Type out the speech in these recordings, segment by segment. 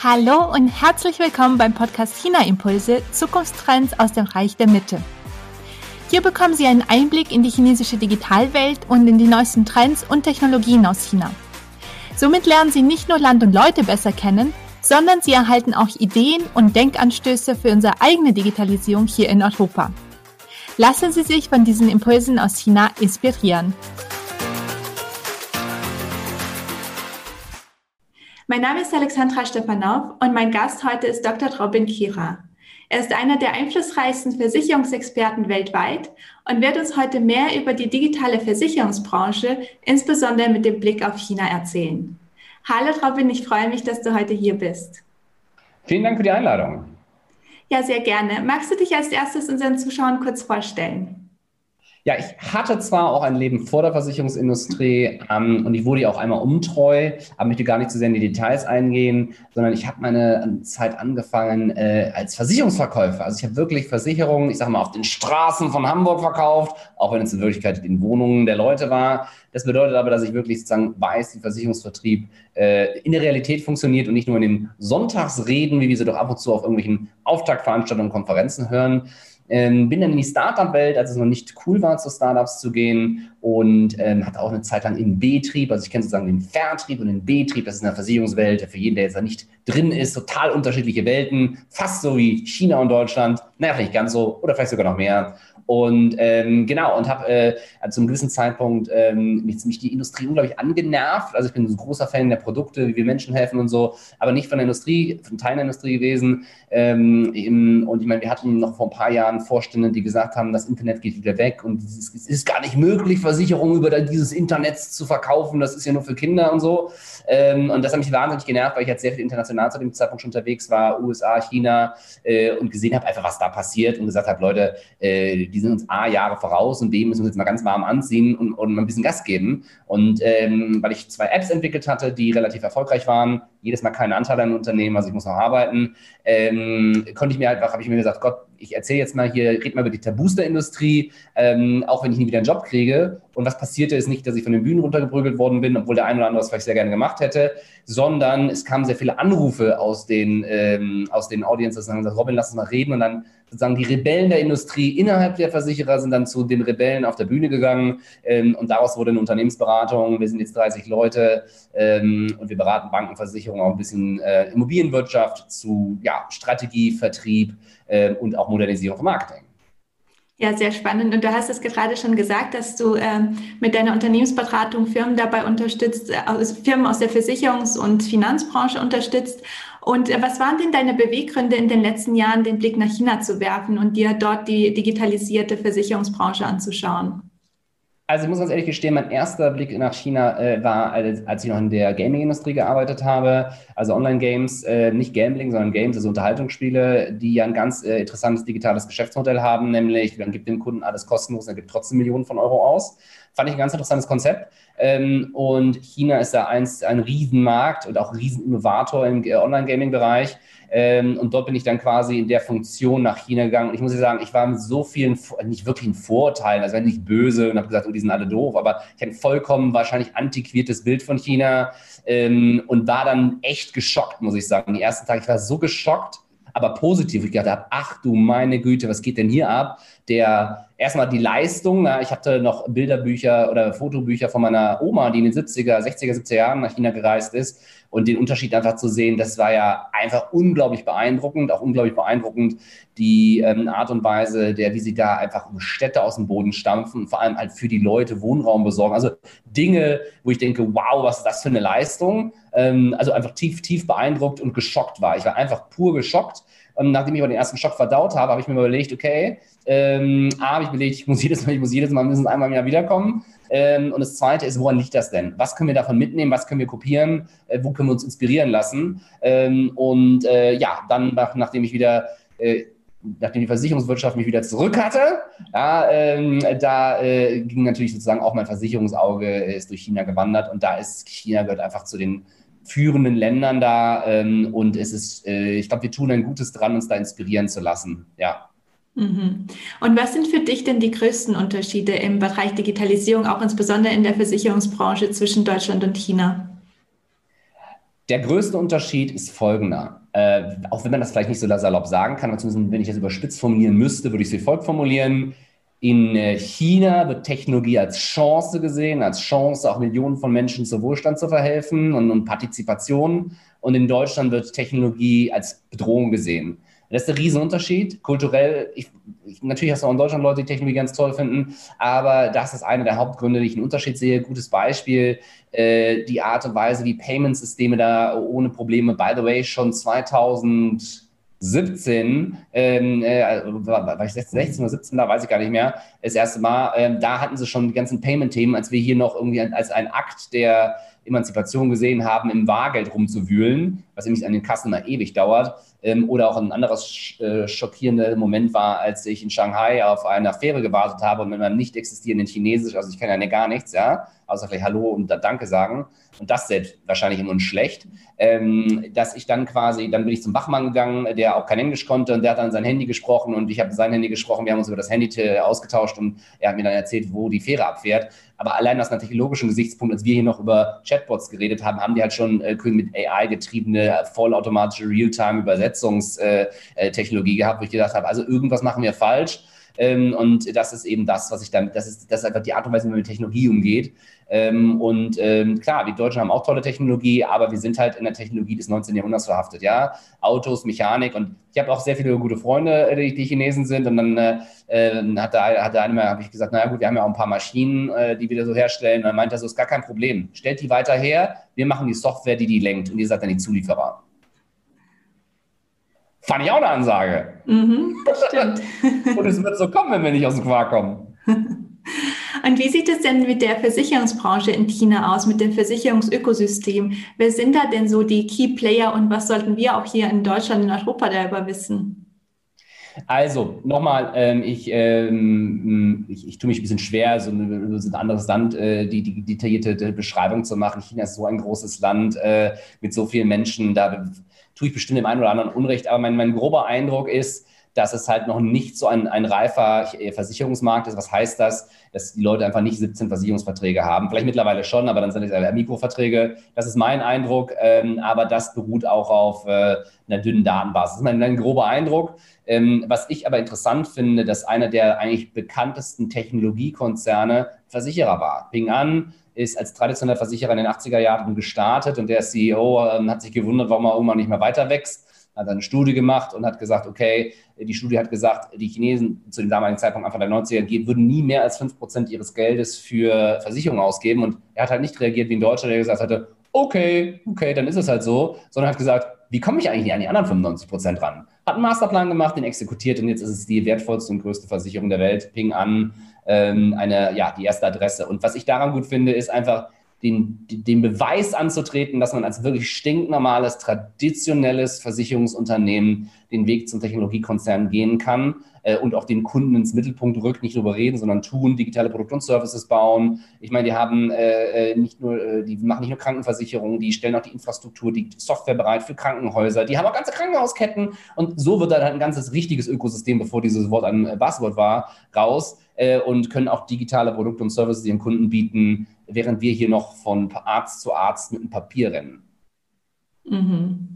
Hallo und herzlich willkommen beim Podcast China Impulse Zukunftstrends aus dem Reich der Mitte. Hier bekommen Sie einen Einblick in die chinesische Digitalwelt und in die neuesten Trends und Technologien aus China. Somit lernen Sie nicht nur Land und Leute besser kennen, sondern Sie erhalten auch Ideen und Denkanstöße für unsere eigene Digitalisierung hier in Europa. Lassen Sie sich von diesen Impulsen aus China inspirieren. Mein Name ist Alexandra Stepanov und mein Gast heute ist Dr. Robin Kira. Er ist einer der einflussreichsten Versicherungsexperten weltweit und wird uns heute mehr über die digitale Versicherungsbranche, insbesondere mit dem Blick auf China, erzählen. Hallo Robin, ich freue mich, dass du heute hier bist. Vielen Dank für die Einladung. Ja, sehr gerne. Magst du dich als erstes unseren Zuschauern kurz vorstellen? Ja, ich hatte zwar auch ein Leben vor der Versicherungsindustrie ähm, und ich wurde ja auch einmal untreu, aber möchte gar nicht zu sehr in die Details eingehen, sondern ich habe meine Zeit angefangen äh, als Versicherungsverkäufer. Also ich habe wirklich Versicherungen, ich sage mal, auf den Straßen von Hamburg verkauft, auch wenn es in Wirklichkeit in Wohnungen der Leute war. Das bedeutet aber, dass ich wirklich sozusagen weiß, wie Versicherungsvertrieb äh, in der Realität funktioniert und nicht nur in den Sonntagsreden, wie wir sie doch ab und zu auf irgendwelchen Auftaktveranstaltungen und Konferenzen hören. Ähm, bin dann in die Startup-Welt, als es noch nicht cool war, zu Startups zu gehen und ähm, hatte auch eine Zeit lang in B-Trieb, also ich kenne sozusagen den Vertrieb und den B-Trieb, das ist in der Versicherungswelt, für jeden, der jetzt da nicht drin ist, total unterschiedliche Welten, fast so wie China und Deutschland, naja, vielleicht ganz so oder vielleicht sogar noch mehr. Und ähm, genau, und habe äh, zu einem gewissen Zeitpunkt ähm, mich, mich die Industrie unglaublich angenervt. Also ich bin ein großer Fan der Produkte, wie wir Menschen helfen und so, aber nicht von der Industrie, von Teilen der Industrie gewesen. Ähm, im, und ich meine, wir hatten noch vor ein paar Jahren Vorstände, die gesagt haben, das Internet geht wieder weg und es ist gar nicht möglich, Versicherungen über dieses Internet zu verkaufen. Das ist ja nur für Kinder und so. Ähm, und das hat mich wahnsinnig genervt, weil ich jetzt sehr viel international zu dem Zeitpunkt schon unterwegs war, USA, China äh, und gesehen habe einfach, was da passiert und gesagt habe, Leute, äh, die sind uns A Jahre voraus und B müssen wir uns jetzt mal ganz warm anziehen und, und mal ein bisschen Gas geben. Und ähm, weil ich zwei Apps entwickelt hatte, die relativ erfolgreich waren, jedes Mal keine Anteile an Unternehmen, also ich muss noch arbeiten, ähm, konnte ich mir einfach, habe ich mir gesagt, Gott, ich erzähle jetzt mal hier, rede mal über die Tabus der Industrie, ähm, auch wenn ich nie wieder einen Job kriege. Und was passierte, ist nicht, dass ich von den Bühnen runtergeprügelt worden bin, obwohl der ein oder andere das vielleicht sehr gerne gemacht hätte, sondern es kamen sehr viele Anrufe aus den, ähm, aus den Audiences und haben gesagt, Robin, lass uns mal reden. Und dann sozusagen die Rebellen der Industrie innerhalb der Versicherer sind dann zu den Rebellen auf der Bühne gegangen ähm, und daraus wurde eine Unternehmensberatung. Wir sind jetzt 30 Leute ähm, und wir beraten Banken, Versicherungen, auch ein bisschen äh, Immobilienwirtschaft zu ja, Strategie, Vertrieb äh, und auch Modernisierung von Marketing. Ja, sehr spannend. Und du hast es gerade schon gesagt, dass du ähm, mit deiner Unternehmensberatung Firmen dabei unterstützt, äh, Firmen aus der Versicherungs- und Finanzbranche unterstützt. Und äh, was waren denn deine Beweggründe in den letzten Jahren, den Blick nach China zu werfen und dir dort die digitalisierte Versicherungsbranche anzuschauen? Also ich muss ganz ehrlich gestehen, mein erster Blick nach China äh, war, als, als, ich noch in der Gaming-Industrie gearbeitet habe. Also Online-Games, äh, nicht Gambling, sondern Games, also Unterhaltungsspiele, die ja ein ganz äh, interessantes digitales Geschäftsmodell haben, nämlich man gibt dem Kunden alles kostenlos, er gibt trotzdem Millionen von Euro aus. Fand ich ein ganz interessantes Konzept. Ähm, und China ist da eins, ein Riesenmarkt und auch Rieseninnovator im äh, Online-Gaming-Bereich. Ähm, und dort bin ich dann quasi in der Funktion nach China gegangen. Und ich muss sagen, ich war mit so vielen, nicht wirklich in Vorteilen, also nicht böse und habe gesagt, oh, die sind alle doof, aber ich hatte ein vollkommen wahrscheinlich antiquiertes Bild von China ähm, und war dann echt geschockt, muss ich sagen. Die ersten Tage, ich war so geschockt, aber positiv. Ich dachte, ach du meine Güte, was geht denn hier ab? Der erstmal die Leistung. Na, ich hatte noch Bilderbücher oder Fotobücher von meiner Oma, die in den 70er, 60er, 70er Jahren nach China gereist ist. Und den Unterschied einfach zu sehen, das war ja einfach unglaublich beeindruckend, auch unglaublich beeindruckend die ähm, Art und Weise, der, wie sie da einfach Städte aus dem Boden stampfen, vor allem halt für die Leute Wohnraum besorgen. Also Dinge, wo ich denke, wow, was ist das für eine Leistung? Ähm, also einfach tief, tief beeindruckt und geschockt war. Ich war einfach pur geschockt. Und nachdem ich aber den ersten Schock verdaut habe, habe ich mir überlegt, okay, ähm, A, habe ich überlegt, ich muss jedes Mal, ich muss jedes Mal mindestens einmal im Jahr wiederkommen. Ähm, und das Zweite ist, woran liegt das denn? Was können wir davon mitnehmen? Was können wir kopieren? Äh, wo können wir uns inspirieren lassen? Ähm, und äh, ja, dann, nach, nachdem ich wieder äh, nachdem die Versicherungswirtschaft mich wieder zurück hatte, ja, ähm, da äh, ging natürlich sozusagen auch mein Versicherungsauge äh, ist durch China gewandert und da ist China gehört einfach zu den führenden Ländern da ähm, und es ist, äh, ich glaube, wir tun ein Gutes dran, uns da inspirieren zu lassen. Ja. Mhm. Und was sind für dich denn die größten Unterschiede im Bereich Digitalisierung, auch insbesondere in der Versicherungsbranche zwischen Deutschland und China? Der größte Unterschied ist folgender. Äh, auch wenn man das vielleicht nicht so salopp sagen kann, aber zumindest wenn ich das überspitzt formulieren müsste, würde ich es wie folgt formulieren. In äh, China wird Technologie als Chance gesehen, als Chance, auch Millionen von Menschen zu Wohlstand zu verhelfen und, und Partizipation. Und in Deutschland wird Technologie als Bedrohung gesehen. Das ist der Riesenunterschied. Kulturell, ich, ich, natürlich hast du auch in Deutschland Leute, die Technologie ganz toll finden, aber das ist einer der Hauptgründe, die ich einen Unterschied sehe. Gutes Beispiel, äh, die Art und Weise, wie Payment-Systeme da ohne Probleme, by the way, schon 2017, ähm, äh, war, war ich 16, oder 17, da weiß ich gar nicht mehr, das erste Mal, ähm, da hatten sie schon die ganzen Payment-Themen, als wir hier noch irgendwie als ein Akt der Emanzipation gesehen haben, im Wahrgeld rumzuwühlen, was nämlich an den Kassen immer ewig dauert. Ähm, oder auch ein anderes äh, schockierender Moment war, als ich in Shanghai auf eine Fähre gewartet habe und mit meinem nicht existierenden Chinesisch, also ich kann ja gar nichts, ja, außer vielleicht Hallo und Danke sagen. Und das selbst wahrscheinlich immer schlecht, ähm, dass ich dann quasi, dann bin ich zum Wachmann gegangen, der auch kein Englisch konnte und der hat dann sein Handy gesprochen und ich habe sein Handy gesprochen. Wir haben uns über das Handy ausgetauscht und er hat mir dann erzählt, wo die Fähre abfährt. Aber allein aus einem technologischen Gesichtspunkt, als wir hier noch über Chatbots geredet haben, haben die halt schon äh, mit AI getriebene, vollautomatische Realtime-Übersetzungstechnologie äh, gehabt, wo ich gedacht habe, also irgendwas machen wir falsch. Ähm, und das ist eben das, was ich damit, das ist, das ist einfach die Art und Weise, wie man mit Technologie umgeht. Ähm, und ähm, klar, die Deutschen haben auch tolle Technologie, aber wir sind halt in der Technologie des 19. Jahrhunderts verhaftet, ja. Autos, Mechanik und ich habe auch sehr viele gute Freunde, die, die Chinesen sind und dann äh, äh hat der, hat der eine mal, habe ich gesagt, naja gut, wir haben ja auch ein paar Maschinen, äh, die wir so herstellen. Und dann meinte er so, ist gar kein Problem. Stellt die weiter her, wir machen die Software, die die lenkt und ihr seid dann die Zulieferer. Fand ich auch eine Ansage. Mhm, stimmt. Und es wird so kommen, wenn wir nicht aus dem Quark kommen. Und wie sieht es denn mit der Versicherungsbranche in China aus, mit dem Versicherungsökosystem? Wer sind da denn so die Key Player und was sollten wir auch hier in Deutschland, in Europa darüber wissen? Also, nochmal, ähm, ich, ähm, ich, ich, tue mich ein bisschen schwer, so ein, so ein anderes Land äh, die, die, detaillierte Beschreibung zu machen. China ist so ein großes Land äh, mit so vielen Menschen, da tue ich bestimmt dem einen oder anderen Unrecht, aber mein, mein grober Eindruck ist, dass es halt noch nicht so ein, ein reifer Versicherungsmarkt ist. Was heißt das? Dass die Leute einfach nicht 17 Versicherungsverträge haben. Vielleicht mittlerweile schon, aber dann sind es ja Mikroverträge. Das ist mein Eindruck, ähm, aber das beruht auch auf äh, einer dünnen Datenbasis. Das ist mein, ein grober Eindruck. Ähm, was ich aber interessant finde, dass einer der eigentlich bekanntesten Technologiekonzerne Versicherer war. Ping An ist als traditioneller Versicherer in den 80er Jahren gestartet und der CEO ähm, hat sich gewundert, warum er irgendwann nicht mehr weiter wächst hat eine Studie gemacht und hat gesagt, okay, die Studie hat gesagt, die Chinesen zu dem damaligen Zeitpunkt Anfang der 90er geht, würden nie mehr als 5% ihres Geldes für Versicherungen ausgeben. Und er hat halt nicht reagiert wie in Deutschland, der gesagt hatte, okay, okay, dann ist es halt so, sondern hat gesagt, wie komme ich eigentlich an die anderen 95 Prozent ran? Hat einen Masterplan gemacht, den exekutiert und jetzt ist es die wertvollste und größte Versicherung der Welt. Ping an, ähm, eine, ja, die erste Adresse. Und was ich daran gut finde, ist einfach, den, den Beweis anzutreten, dass man als wirklich stinknormales, traditionelles Versicherungsunternehmen den Weg zum Technologiekonzern gehen kann äh, und auch den Kunden ins Mittelpunkt rückt, nicht darüber reden, sondern tun, digitale Produkte und Services bauen. Ich meine, die haben äh, äh nicht nur, äh, die machen nicht nur Krankenversicherungen, die stellen auch die Infrastruktur, die Software bereit für Krankenhäuser, die haben auch ganze Krankenhausketten und so wird dann ein ganzes richtiges Ökosystem, bevor dieses Wort ein Buzzword war, raus äh, und können auch digitale Produkte und Services ihren Kunden bieten, während wir hier noch von Arzt zu Arzt mit einem Papier rennen. Mhm.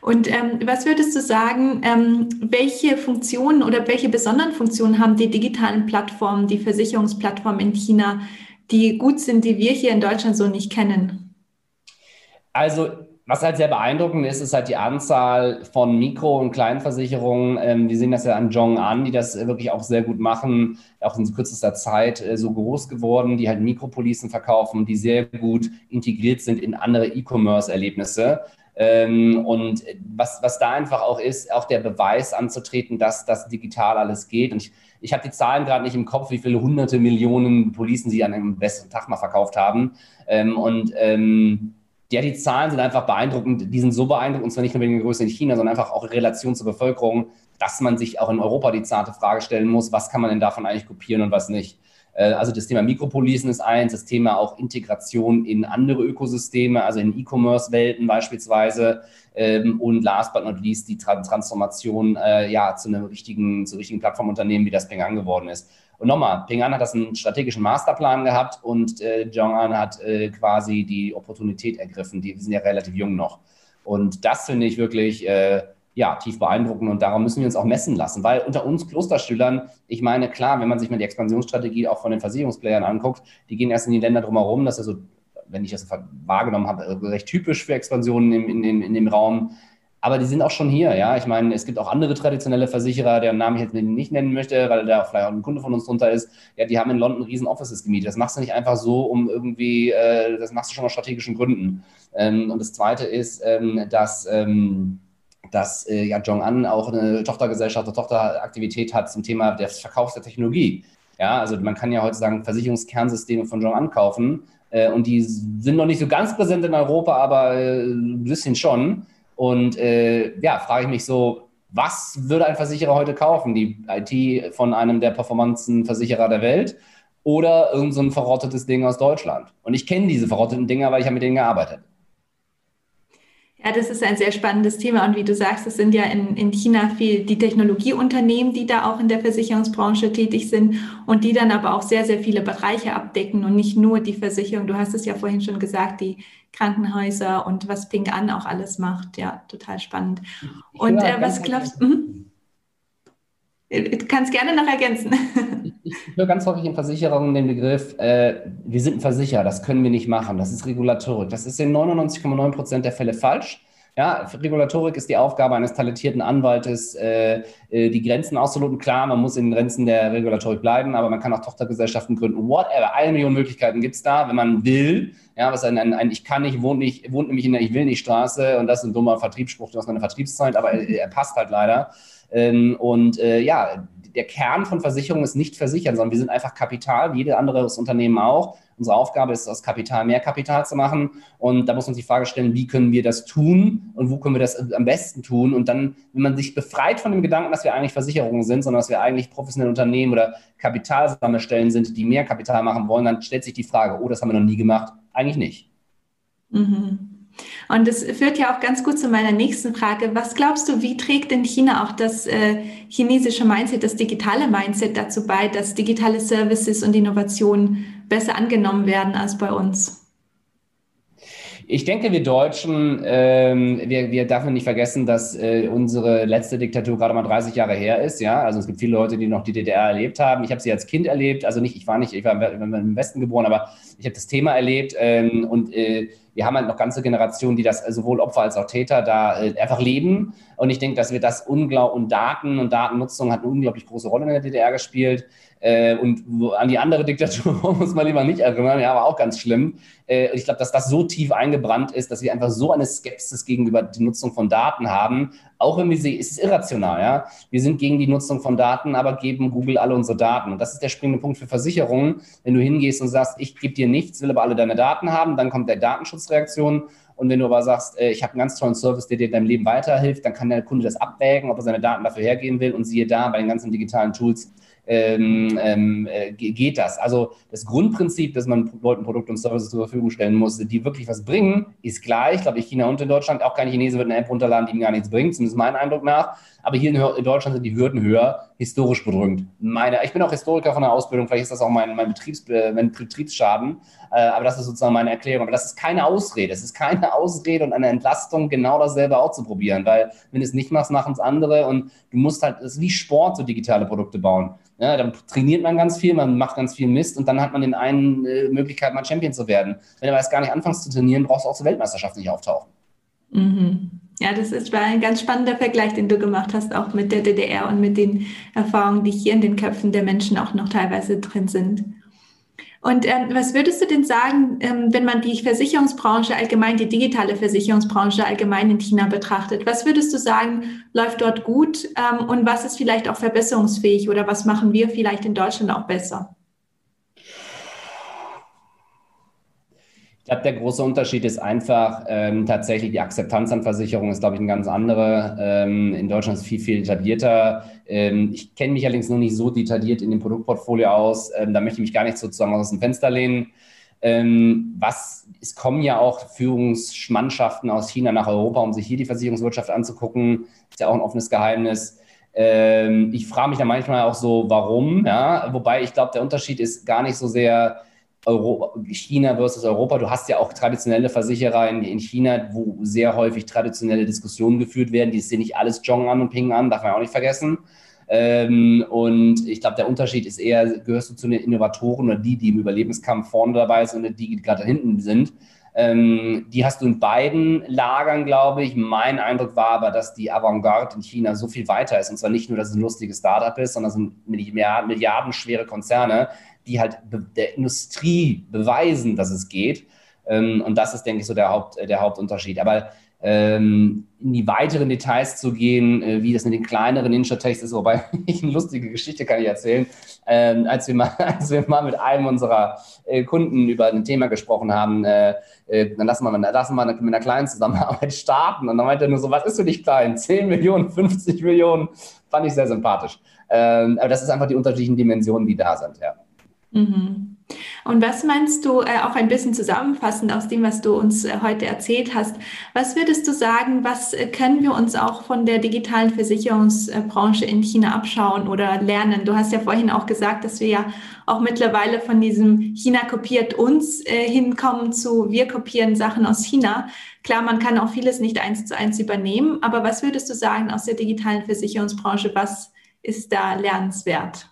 Und ähm, was würdest du sagen, ähm, welche Funktionen oder welche besonderen Funktionen haben die digitalen Plattformen, die Versicherungsplattformen in China, die gut sind, die wir hier in Deutschland so nicht kennen? Also was halt sehr beeindruckend ist, ist halt die Anzahl von Mikro- und Kleinversicherungen. Ähm, wir sehen das ja an Jong an, die das wirklich auch sehr gut machen, auch in kürzester Zeit äh, so groß geworden, die halt Mikropolicen verkaufen, die sehr gut integriert sind in andere E-Commerce-Erlebnisse. Ähm, und was, was da einfach auch ist, auch der Beweis anzutreten, dass das digital alles geht. Und ich, ich habe die Zahlen gerade nicht im Kopf, wie viele hunderte Millionen Policen sie an einem besten Tag mal verkauft haben. Ähm, und ähm, ja, die Zahlen sind einfach beeindruckend. Die sind so beeindruckend, und zwar nicht nur wegen der Größe in China, sondern einfach auch in Relation zur Bevölkerung, dass man sich auch in Europa die zarte Frage stellen muss, was kann man denn davon eigentlich kopieren und was nicht. Äh, also das Thema Mikropolisen ist eins, das Thema auch Integration in andere Ökosysteme, also in E-Commerce-Welten beispielsweise. Ähm, und last but not least die Transformation äh, ja, zu einem richtigen, zu richtigen Plattformunternehmen, wie das Peng geworden ist. Und nochmal, Ping An hat das einen strategischen Masterplan gehabt und äh, Jong-un hat äh, quasi die Opportunität ergriffen. Die sind ja relativ jung noch. Und das finde ich wirklich äh, ja, tief beeindruckend und darum müssen wir uns auch messen lassen, weil unter uns Klosterschülern, ich meine, klar, wenn man sich mal die Expansionsstrategie auch von den Versicherungsplayern anguckt, die gehen erst in die Länder drumherum, das ist ja so, wenn ich das wahrgenommen habe, recht typisch für Expansionen in, in, dem, in dem Raum. Aber die sind auch schon hier, ja. Ich meine, es gibt auch andere traditionelle Versicherer, deren Namen ich jetzt nicht nennen möchte, weil da vielleicht auch ein Kunde von uns drunter ist. Ja, die haben in London riesen Offices gemietet. Das machst du nicht einfach so, um irgendwie, äh, das machst du schon aus strategischen Gründen. Ähm, und das Zweite ist, ähm, dass ähm, dass äh, ja Jong-un auch eine Tochtergesellschaft eine Tochteraktivität hat zum Thema des Verkaufs der Technologie. Ja, also man kann ja heute sagen, Versicherungskernsysteme von Jong-un kaufen äh, und die sind noch nicht so ganz präsent in Europa, aber äh, ein bisschen schon. Und äh, ja, frage ich mich so, was würde ein Versicherer heute kaufen? Die IT von einem der Performanzen-Versicherer der Welt oder irgendein so verrottetes Ding aus Deutschland? Und ich kenne diese verrotteten Dinger, weil ich habe mit denen gearbeitet. Ja, das ist ein sehr spannendes Thema. Und wie du sagst, es sind ja in, in China viel die Technologieunternehmen, die da auch in der Versicherungsbranche tätig sind und die dann aber auch sehr, sehr viele Bereiche abdecken und nicht nur die Versicherung. Du hast es ja vorhin schon gesagt, die Krankenhäuser und was Ping An auch alles macht. Ja, total spannend. Und äh, was glaubst du? Mhm. Du kannst gerne noch ergänzen. Ich, höre ganz häufig in Versicherungen den Begriff, äh, wir sind ein Versicherer, das können wir nicht machen, das ist Regulatorik. Das ist in 99,9 Prozent der Fälle falsch. Ja, Regulatorik ist die Aufgabe eines talentierten Anwaltes, äh, äh, die Grenzen auszuloten. Klar, man muss in den Grenzen der Regulatorik bleiben, aber man kann auch Tochtergesellschaften gründen. Whatever, eine Million Möglichkeiten gibt es da, wenn man will. Ja, was ein, ein, ein Ich kann nicht, wohnt nicht, wohnt nämlich in der Ich will nicht Straße und das ist ein dummer Vertriebsspruch aus meiner Vertriebszeit, aber er, er passt halt leider. Ähm, und äh, ja, der Kern von Versicherungen ist nicht versichern, sondern wir sind einfach Kapital, wie jede andere Unternehmen auch. Unsere Aufgabe ist, aus Kapital mehr Kapital zu machen. Und da muss man sich die Frage stellen, wie können wir das tun und wo können wir das am besten tun? Und dann, wenn man sich befreit von dem Gedanken, dass wir eigentlich Versicherungen sind, sondern dass wir eigentlich professionelle Unternehmen oder Kapitalsammelstellen sind, die mehr Kapital machen wollen, dann stellt sich die Frage, oh, das haben wir noch nie gemacht. Eigentlich nicht. Mhm. Und das führt ja auch ganz gut zu meiner nächsten Frage. Was glaubst du, wie trägt in China auch das äh, chinesische Mindset, das digitale Mindset dazu bei, dass digitale Services und Innovationen besser angenommen werden als bei uns? Ich denke, wir Deutschen, ähm, wir, wir dürfen nicht vergessen, dass äh, unsere letzte Diktatur gerade mal 30 Jahre her ist. Ja, also es gibt viele Leute, die noch die DDR erlebt haben. Ich habe sie als Kind erlebt, also nicht, ich war nicht, ich war im Westen geboren, aber ich habe das Thema erlebt ähm, und äh, wir haben halt noch ganze Generationen, die das sowohl Opfer als auch Täter da äh, einfach leben. Und ich denke, dass wir das unglaublich und Daten und Datennutzung hat eine unglaublich große Rolle in der DDR gespielt. Äh, und an die andere Diktatur muss man lieber nicht erinnern, ja, war auch ganz schlimm. Äh, ich glaube, dass das so tief eingebrannt ist, dass wir einfach so eine Skepsis gegenüber der Nutzung von Daten haben. Auch wenn wir sehen, es irrational, ja. Wir sind gegen die Nutzung von Daten, aber geben Google alle unsere Daten. Und das ist der springende Punkt für Versicherungen. Wenn du hingehst und sagst, ich gebe dir nichts, will aber alle deine Daten haben, dann kommt der Datenschutzreaktion. Und wenn du aber sagst, äh, ich habe einen ganz tollen Service, der dir in deinem Leben weiterhilft, dann kann der Kunde das abwägen, ob er seine Daten dafür hergeben will. Und siehe da, bei den ganzen digitalen Tools ähm, ähm, äh, geht das. Also das Grundprinzip, dass man Leuten Produkte und Services zur Verfügung stellen muss, die wirklich was bringen, ist gleich. Glaube ich, China und in Deutschland. Auch kein Chinese wird eine App runterladen, die ihm gar nichts bringt, zumindest mein Eindruck nach. Aber hier in Deutschland sind die Hürden höher, historisch bedrückend. Meine, ich bin auch Historiker von der Ausbildung, vielleicht ist das auch mein, mein, Betriebs, äh, mein Betriebsschaden, äh, aber das ist sozusagen meine Erklärung. Aber das ist keine Ausrede. Es ist keine Ausrede und eine Entlastung, genau dasselbe auszuprobieren, weil wenn du es nicht machst, machen es andere und du musst halt, es ist wie Sport, so digitale Produkte bauen. Ja, dann trainiert man ganz viel, man macht ganz viel Mist und dann hat man den einen äh, Möglichkeit, mal Champion zu werden. Wenn du aber erst gar nicht anfängst zu trainieren, brauchst du auch zur Weltmeisterschaft nicht auftauchen. Mhm. Ja, das ist ein ganz spannender Vergleich, den du gemacht hast, auch mit der DDR und mit den Erfahrungen, die hier in den Köpfen der Menschen auch noch teilweise drin sind. Und ähm, was würdest du denn sagen, ähm, wenn man die Versicherungsbranche allgemein, die digitale Versicherungsbranche allgemein in China betrachtet? Was würdest du sagen, läuft dort gut ähm, und was ist vielleicht auch verbesserungsfähig oder was machen wir vielleicht in Deutschland auch besser? Ich glaube, der große Unterschied ist einfach ähm, tatsächlich die Akzeptanz an Versicherungen ist, glaube ich, ein ganz andere. Ähm, in Deutschland ist viel, viel etablierter. Ähm, ich kenne mich allerdings noch nicht so detailliert in dem Produktportfolio aus. Ähm, da möchte ich mich gar nicht sozusagen aus dem Fenster lehnen. Ähm, was, es kommen ja auch Führungsmannschaften aus China nach Europa, um sich hier die Versicherungswirtschaft anzugucken. Ist ja auch ein offenes Geheimnis. Ich frage mich da manchmal auch so, warum, ja, wobei ich glaube, der Unterschied ist gar nicht so sehr Euro, China versus Europa. Du hast ja auch traditionelle Versicherer in, in, China, wo sehr häufig traditionelle Diskussionen geführt werden. Die sehen nicht alles Jong an und Ping an, darf man auch nicht vergessen. Ähm, und ich glaube, der Unterschied ist eher, gehörst du zu den Innovatoren oder die, die im Überlebenskampf vorne dabei sind oder die, die gerade hinten sind. Ähm, die hast du in beiden Lagern, glaube ich. Mein Eindruck war aber, dass die Avantgarde in China so viel weiter ist. Und zwar nicht nur, dass es ein lustiges Startup ist, sondern es sind milliardenschwere Konzerne, die halt der Industrie beweisen, dass es geht. Ähm, und das ist, denke ich, so der, Haupt, der Hauptunterschied. Aber ähm, in die weiteren Details zu gehen, äh, wie das in den kleineren Ninja-Techs ist, wobei ich eine lustige Geschichte kann ich erzählen. Ähm, als, wir mal, als wir mal mit einem unserer äh, Kunden über ein Thema gesprochen haben, äh, äh, dann lassen wir, lassen wir mit einer kleinen Zusammenarbeit starten. Und dann meinte er nur so, was ist für dich klein? 10 Millionen, 50 Millionen? Fand ich sehr sympathisch. Aber das ist einfach die unterschiedlichen Dimensionen, die da sind, ja. Mhm. Und was meinst du, äh, auch ein bisschen zusammenfassend aus dem, was du uns äh, heute erzählt hast, was würdest du sagen, was äh, können wir uns auch von der digitalen Versicherungsbranche in China abschauen oder lernen? Du hast ja vorhin auch gesagt, dass wir ja auch mittlerweile von diesem China kopiert uns äh, hinkommen zu wir kopieren Sachen aus China. Klar, man kann auch vieles nicht eins zu eins übernehmen, aber was würdest du sagen aus der digitalen Versicherungsbranche, was ist da lernenswert?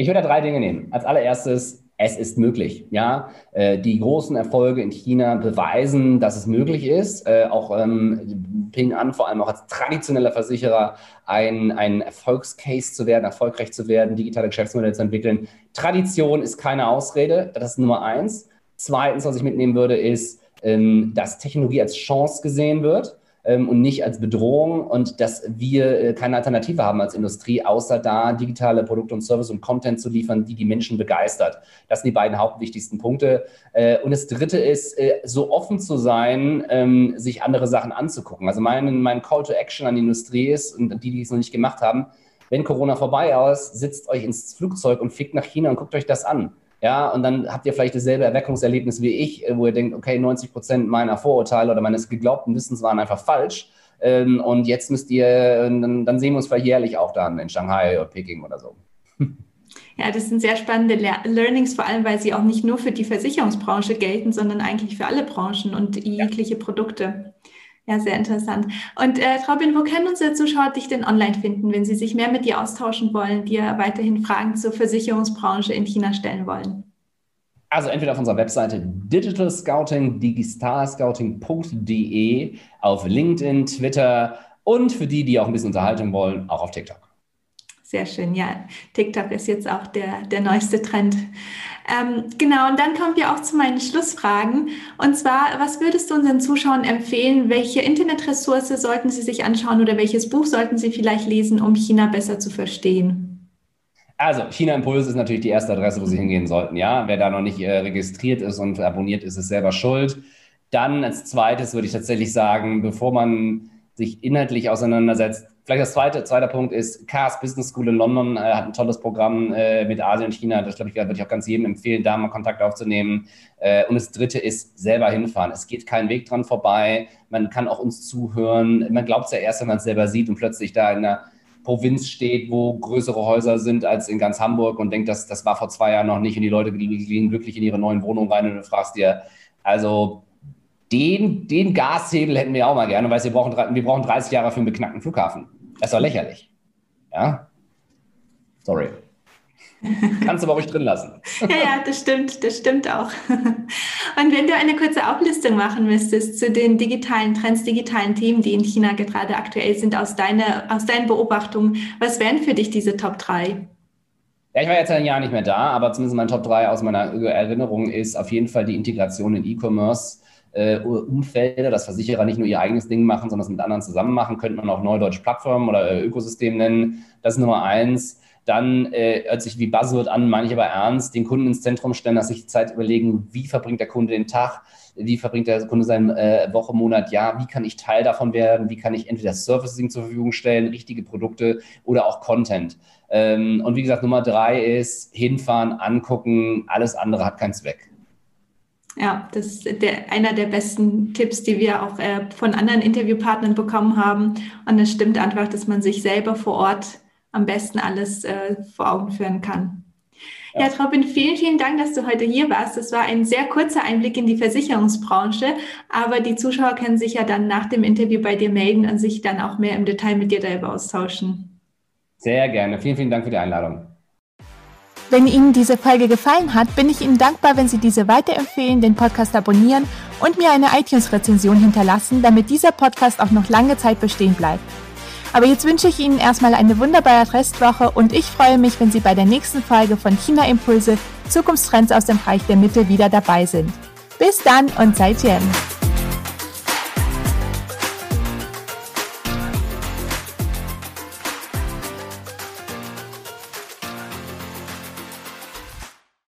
Ich würde da drei Dinge nehmen. Als allererstes, es ist möglich. Ja, äh, die großen Erfolge in China beweisen, dass es möglich ist, äh, auch ähm, Ping an, vor allem auch als traditioneller Versicherer, ein, ein Erfolgscase zu werden, erfolgreich zu werden, digitale Geschäftsmodelle zu entwickeln. Tradition ist keine Ausrede, das ist Nummer eins. Zweitens, was ich mitnehmen würde, ist, ähm, dass Technologie als Chance gesehen wird und nicht als Bedrohung und dass wir äh, keine Alternative haben als Industrie, außer da digitale Produkte und Service und Content zu liefern, die die Menschen begeistert. Das sind die beiden hauptwichtigsten Punkte. Äh, und das Dritte ist, äh, so offen zu sein, ähm, sich andere Sachen anzugucken. Also mein, mein Call to Action an die Industrie ist, und die, die es noch nicht gemacht haben, wenn Corona vorbei ist, sitzt euch ins Flugzeug und fliegt nach China und guckt euch das an. Ja, und dann habt ihr vielleicht dasselbe Erweckungserlebnis wie ich, äh, wo ihr denkt, okay, 90 Prozent meiner Vorurteile oder meines geglaubten Wissens waren einfach falsch. Ähm, und jetzt müsst ihr, dann, dann sehen wir uns vielleicht jährlich auch dann in Shanghai oder Peking oder so. Ja, das sind sehr spannende Learnings, vor allem weil sie auch nicht nur für die Versicherungsbranche gelten, sondern eigentlich für alle Branchen und jegliche ja. Produkte. Ja, sehr interessant. Und äh, Robin, wo können unsere Zuschauer dich denn online finden, wenn sie sich mehr mit dir austauschen wollen, dir weiterhin Fragen zur Versicherungsbranche in China stellen wollen? Also entweder auf unserer Webseite Digital Scouting, digitalscouting.de, auf LinkedIn, Twitter und für die, die auch ein bisschen Unterhaltung wollen, auch auf TikTok. Sehr schön, ja. TikTok ist jetzt auch der, der neueste Trend. Ähm, genau, und dann kommen wir auch zu meinen Schlussfragen. Und zwar, was würdest du unseren Zuschauern empfehlen? Welche Internetressource sollten sie sich anschauen oder welches Buch sollten sie vielleicht lesen, um China besser zu verstehen? Also, China Impuls ist natürlich die erste Adresse, wo Sie hingehen sollten. Ja, wer da noch nicht äh, registriert ist und abonniert ist, ist selber schuld. Dann als zweites würde ich tatsächlich sagen, bevor man sich inhaltlich auseinandersetzt, Vielleicht das zweite, zweiter Punkt ist, Chaos Business School in London äh, hat ein tolles Programm äh, mit Asien und China. Das glaube ich, würde ich auch ganz jedem empfehlen, da mal Kontakt aufzunehmen. Äh, und das dritte ist, selber hinfahren. Es geht kein Weg dran vorbei. Man kann auch uns zuhören. Man glaubt es ja erst, wenn man es selber sieht und plötzlich da in einer Provinz steht, wo größere Häuser sind als in ganz Hamburg und denkt, das, das war vor zwei Jahren noch nicht und die Leute gehen glücklich in ihre neuen Wohnungen rein und du fragst dir, also den, den Gashebel hätten wir auch mal gerne, weil wir brauchen, wir brauchen 30 Jahre für einen beknackten Flughafen. Das ist doch lächerlich. Ja? Sorry. Kannst du aber ruhig drin lassen. ja, ja, das stimmt, das stimmt auch. Und wenn du eine kurze Auflistung machen müsstest zu den digitalen Trends, digitalen Themen, die in China gerade aktuell sind, aus, deine, aus deinen Beobachtungen, was wären für dich diese Top 3? Ja, ich war jetzt ein Jahr nicht mehr da, aber zumindest mein Top 3 aus meiner Erinnerung ist auf jeden Fall die Integration in E-Commerce äh, Umfelder, dass Versicherer nicht nur ihr eigenes Ding machen, sondern es mit anderen zusammen machen, könnte man auch Neudeutsch Plattform oder äh, Ökosystem nennen. Das ist Nummer eins. Dann äh, hört sich wie Buzzword an, meine ich aber ernst, den Kunden ins Zentrum stellen, dass sich Zeit überlegen, wie verbringt der Kunde den Tag, wie verbringt der Kunde seine äh, Woche, Monat, Jahr, wie kann ich Teil davon werden, wie kann ich entweder Servicing zur Verfügung stellen, richtige Produkte oder auch Content. Ähm, und wie gesagt, Nummer drei ist hinfahren, angucken, alles andere hat keinen Zweck. Ja, das ist der, einer der besten Tipps, die wir auch äh, von anderen Interviewpartnern bekommen haben. Und es stimmt einfach, dass man sich selber vor Ort am besten alles äh, vor Augen führen kann. Ja. ja, Robin, vielen, vielen Dank, dass du heute hier warst. Das war ein sehr kurzer Einblick in die Versicherungsbranche, aber die Zuschauer können sich ja dann nach dem Interview bei dir melden und sich dann auch mehr im Detail mit dir darüber austauschen. Sehr gerne. Vielen, vielen Dank für die Einladung. Wenn Ihnen diese Folge gefallen hat, bin ich Ihnen dankbar, wenn Sie diese weiterempfehlen, den Podcast abonnieren und mir eine iTunes-Rezension hinterlassen, damit dieser Podcast auch noch lange Zeit bestehen bleibt. Aber jetzt wünsche ich Ihnen erstmal eine wunderbare Restwoche und ich freue mich, wenn Sie bei der nächsten Folge von China Impulse Zukunftstrends aus dem Reich der Mitte wieder dabei sind. Bis dann und seid Jen!